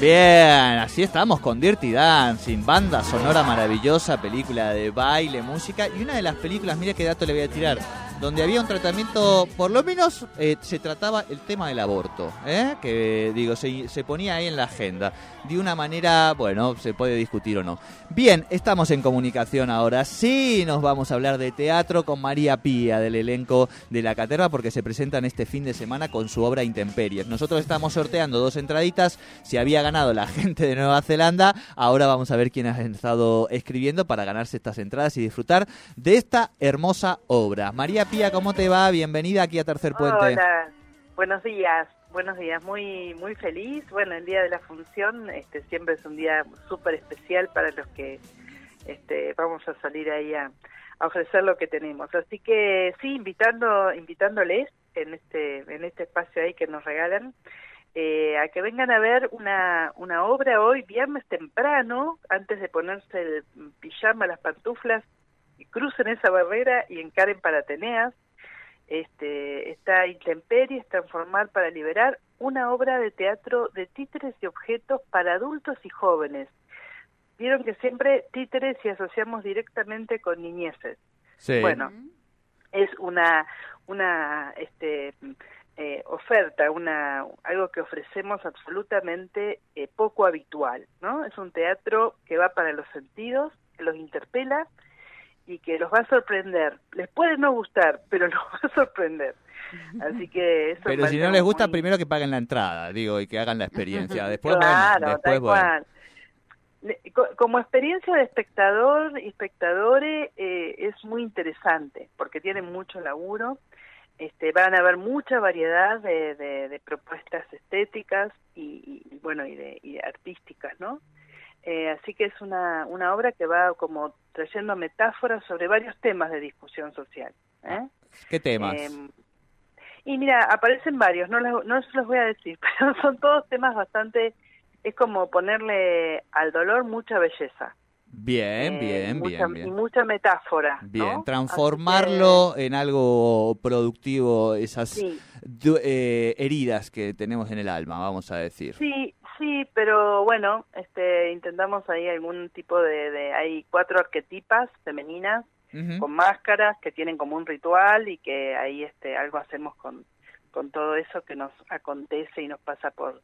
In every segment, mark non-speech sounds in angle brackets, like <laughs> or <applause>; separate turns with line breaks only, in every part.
Bien, así estamos con Dirty Dancing, banda sonora maravillosa, película de baile, música y una de las películas, mira qué dato le voy a tirar, donde había un tratamiento, por lo menos eh, se trataba el tema del aborto, ¿eh? que digo, se, se ponía ahí en la agenda, de una manera, bueno, se puede discutir o no. Bien, estamos en comunicación ahora, sí nos vamos a hablar de teatro con María Pía del elenco de La Caterva porque se presentan este fin de semana con su obra Intemperies. Nosotros estamos sorteando dos entraditas, si había ganado la <laughs> gente de Nueva Zelanda, ahora vamos a ver quién ha estado escribiendo para ganarse estas entradas y disfrutar de esta hermosa obra. María ¿cómo te va? Bienvenida aquí a Tercer Puente.
Hola, buenos días, buenos días, muy muy feliz. Bueno, el día de la función este siempre es un día súper especial para los que este, vamos a salir ahí a, a ofrecer lo que tenemos. Así que sí, invitando invitándoles en este en este espacio ahí que nos regalan eh, a que vengan a ver una, una obra hoy, viernes temprano, antes de ponerse el pijama, las pantuflas, y crucen esa barrera y encaren para Ateneas. Este, está Intemperies, Transformar para Liberar, una obra de teatro de títeres y objetos para adultos y jóvenes. Vieron que siempre títeres y asociamos directamente con niñeces.
Sí.
Bueno, es una, una este, eh, oferta, una, algo que ofrecemos absolutamente eh, poco habitual, ¿no? Es un teatro que va para los sentidos, que los interpela y que los va a sorprender. Les puede no gustar, pero <laughs> los va a sorprender. Así que eso
Pero si no les gusta,
muy-
primero que paguen la entrada, digo, y que hagan la experiencia. Después,
claro,
bueno, después, bueno.
Como experiencia de espectador y espectadores eh, es muy interesante porque tienen mucho laburo, este, van a haber mucha variedad de, de- de propuestas estéticas y, y, bueno y de, y de artísticas, ¿no? Eh, así que es una, una obra que va como trayendo metáforas sobre varios temas de discusión social. ¿eh?
¿Qué temas?
Eh, y mira, aparecen varios, no, les- no se los voy a decir, <laughs> pero son todos temas bastante, es como ponerle al dolor mucha belleza.
bien,
eh,
bien,
mucha-
bien,
Y mucha metáfora.
Bien, transformarlo en algo productivo, esas
sí,
du- eh, heridas que tenemos en el alma, vamos a decir.
sí, sí, pero bueno, este, intentamos ahí algún tipo de, de, hay cuatro arquetipas femeninas con máscaras que tienen como un ritual y que ahí este algo hacemos con con todo eso que nos acontece y nos pasa por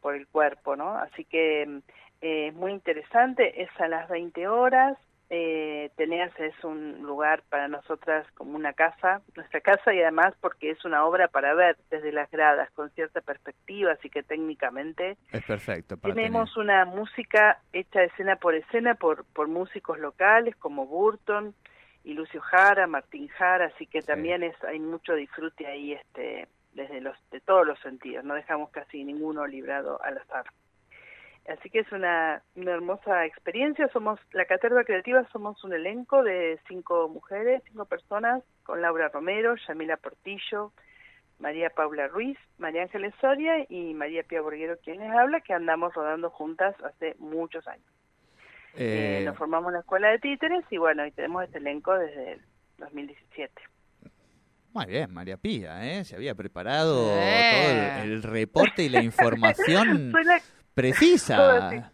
por el cuerpo, ¿no? Así que mm, eh, es muy interesante, es a las 20 horas, eh, Teneas es un lugar para nosotras como una casa, nuestra casa y además porque es una obra para ver desde las gradas con cierta perspectiva, así que técnicamente
Es perfecto. Para
tenemos una música hecha escena por escena por, por músicos locales como Burton y Lucio Jara, Martín Jara, así que
Sí.
también es hay mucho disfrute ahí este desde los de todos los sentidos, no dejamos casi ninguno librado al azar. Así que es una, una hermosa experiencia. Somos la Caterva Creativa, somos un elenco de cinco mujeres, cinco personas, con Laura Romero, Yamila Portillo, María Paula Ruiz, María Ángeles Soria y María Pía Borguero, quien les habla, que andamos rodando juntas hace muchos años. Eh,
eh,
nos formamos en la Escuela de Títeres y bueno, y tenemos este elenco desde el 2017.
Muy bien, María Pía, ¿eh? Se había preparado
Eh.
todo el, el reporte y la información <laughs>
Soy la-
precisa.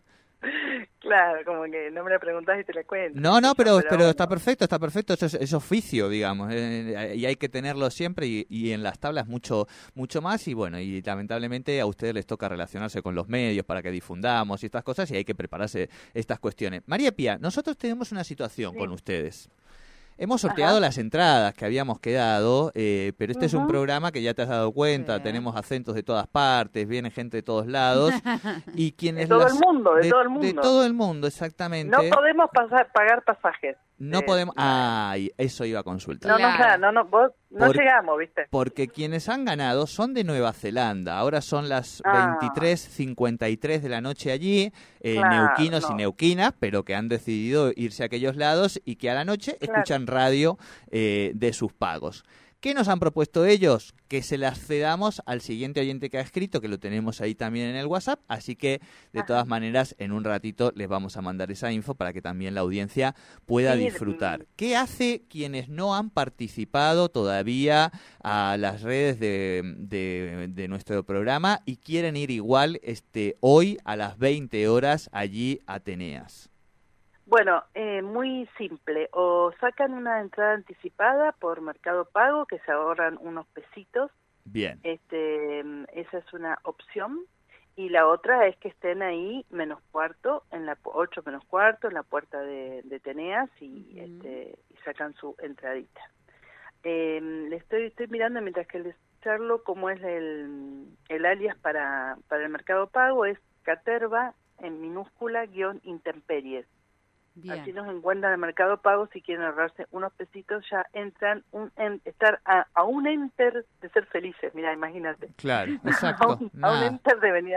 Claro, como que no me la preguntás y te la cuento.
No, no, pero, pero está perfecto, está perfecto, eso es, es oficio, digamos, eh, y hay que tenerlo siempre y, y en las tablas mucho mucho más y bueno, y lamentablemente a ustedes les toca relacionarse con los medios para que difundamos y estas cosas y hay que prepararse estas cuestiones. María Pía, nosotros tenemos una situación
Sí.
con ustedes. Hemos sorteado
Ajá.
las entradas que habíamos quedado, eh, pero este es un programa que ya te has dado cuenta,
Sí.
tenemos acentos de todas partes, viene gente de todos lados <laughs> y quienes
De todo
las-
el mundo, de, todo el
de
mundo.
todo el mundo, exactamente.
No podemos pasar, pagar pasajes.
No
Eh,
podemos. Ay, eso iba a consultar.
No, no,
Claro.
no, no, vos no
Por-
llegamos, ¿viste?
Porque quienes han ganado son de Nueva Zelanda. Ahora son las
Ah.
23.53 de la noche allí, eh,
Claro,
neuquinos y neuquinas, pero que han decidido irse a aquellos lados y que a la noche
Claro.
escuchan radio eh, de sus pagos. ¿Qué nos han propuesto ellos? Que se las cedamos al siguiente oyente que ha escrito, que lo tenemos ahí también en el WhatsApp, así que de todas maneras en un ratito les vamos a mandar esa info para que también la audiencia pueda disfrutar. ¿Qué hace quienes no han participado todavía a las redes de, de, nuestro programa y quieren ir igual este hoy a las 20 horas allí a Ateneas?
Bueno, eh, muy simple. O sacan una entrada anticipada por Mercado Pago, que se ahorran unos pesitos.
Bien.
Este, esa es una opción. Y la otra es que estén ahí menos cuarto, en la 8 menos cuarto, en la puerta de, de Teneas y, este, y sacan su entradita. Eh, le estoy, estoy mirando mientras que les charlo cómo es el, el alias para, para el Mercado Pago, es Caterva en minúscula guion intemperies. Así nos encuentran en Mercado Pago si quieren ahorrarse unos pesitos, ya entran un estar a, un enter de ser felices, mira, imagínate.
Claro, <laughs> exacto.
a, un, enter de venir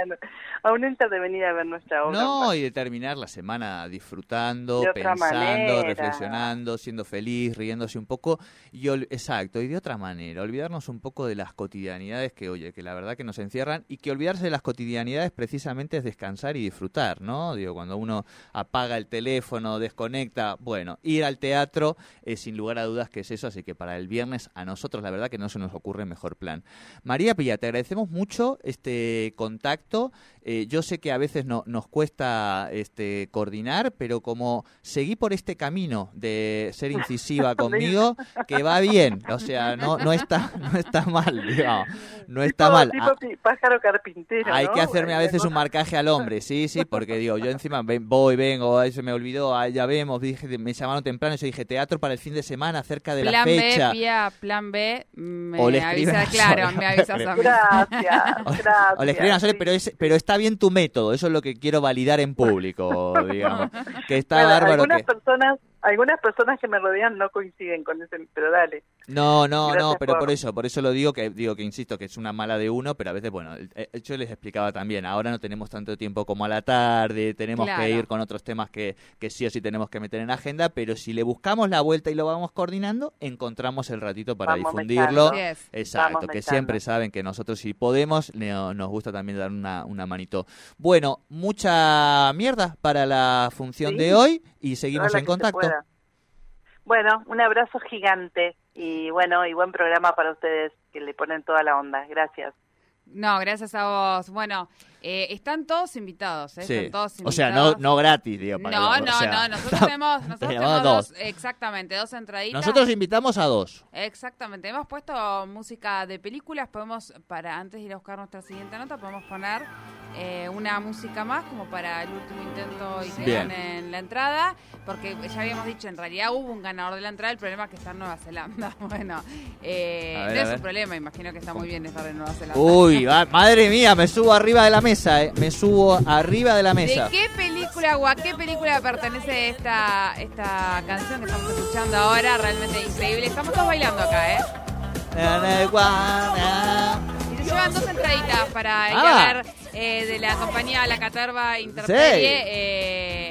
a, un enter de venir a ver nuestra obra.
No, y de terminar la semana disfrutando, pensando, reflexionando, siendo feliz, riéndose un poco y exacto, y de otra manera, olvidarnos un poco de las cotidianidades que oye, que la verdad que nos encierran y que olvidarse de las cotidianidades precisamente es descansar y disfrutar, ¿no? Digo, cuando uno apaga el teléfono desconecta. Bueno, ir al teatro, es sin lugar a dudas que es eso, así que para el viernes a nosotros la verdad que no se nos ocurre mejor plan. María Pilla, te agradecemos mucho este contacto. Eh, yo sé que a veces no, nos cuesta este, coordinar, pero como seguí por este camino de ser <laughs> incisiva conmigo, que va bien, o sea, no, no, está, no está mal, digamos, no está mal.
Ah, pájaro carpintero.
Hay que hacerme a veces un marcaje al hombre, sí, sí, porque digo, yo encima voy, vengo, ahí se me olvidó, ya vemos, dije, me llamaron temprano y yo dije, teatro para el fin de semana, cerca de
la
fecha.
B, vía, plan B, me avisa, claro, me <laughs> avisas a
mí. Gracias, <laughs> gracias.
O le escriben a pero, es, pero está bien tu método, eso es lo que quiero validar en público, digamos. Que <laughs> está bárbaro.
Algunas personas algunas personas que me rodean no coinciden con ese, pero dale.
No, no, no, pero por... eso, por eso lo digo que digo que insisto que es una mala de uno, pero a veces bueno, yo les explicaba también, ahora no tenemos tanto tiempo como a la tarde, tenemos que ir con otros temas que, que sí o sí tenemos que meter en agenda, pero si le buscamos la vuelta y lo vamos coordinando, encontramos el ratito para difundirlo. Exacto, que siempre saben que nosotros si podemos nos gusta también dar una, una manito. Bueno, mucha mierda para la función de hoy y seguimos en contacto.
Bueno, un abrazo gigante y bueno, y buen programa para ustedes que le ponen toda la onda. Gracias.
No, gracias a vos. Bueno, eh, están todos invitados, ¿eh? Están todos invitados.
O sea, no, no gratis, digo.
Para no, no, no. <laughs> Nosotros tenemos, nosotros tenemos dos. Exactamente, dos entraditas.
Nosotros invitamos a dos.
Exactamente. Hemos puesto música de películas. Podemos, para antes de ir a buscar nuestra siguiente nota, podemos poner eh, una música más como para el último intento y que en la entrada. Porque ya habíamos dicho, en realidad hubo un ganador de la entrada. El problema es que está en Nueva Zelanda. <laughs> Bueno, eh, no es un problema. Imagino que está muy bien estar en Nueva Zelanda.
Uy, madre mía, me subo arriba de la mesa. Eh. Me subo arriba de la mesa.
¿De qué película o a qué película pertenece esta, esta canción que estamos escuchando ahora? Realmente increíble. Estamos todos bailando acá, ¿eh? Y se llevan dos entraditas para ir a ah. ver eh, de la compañía La Caterva Interserie. Eh,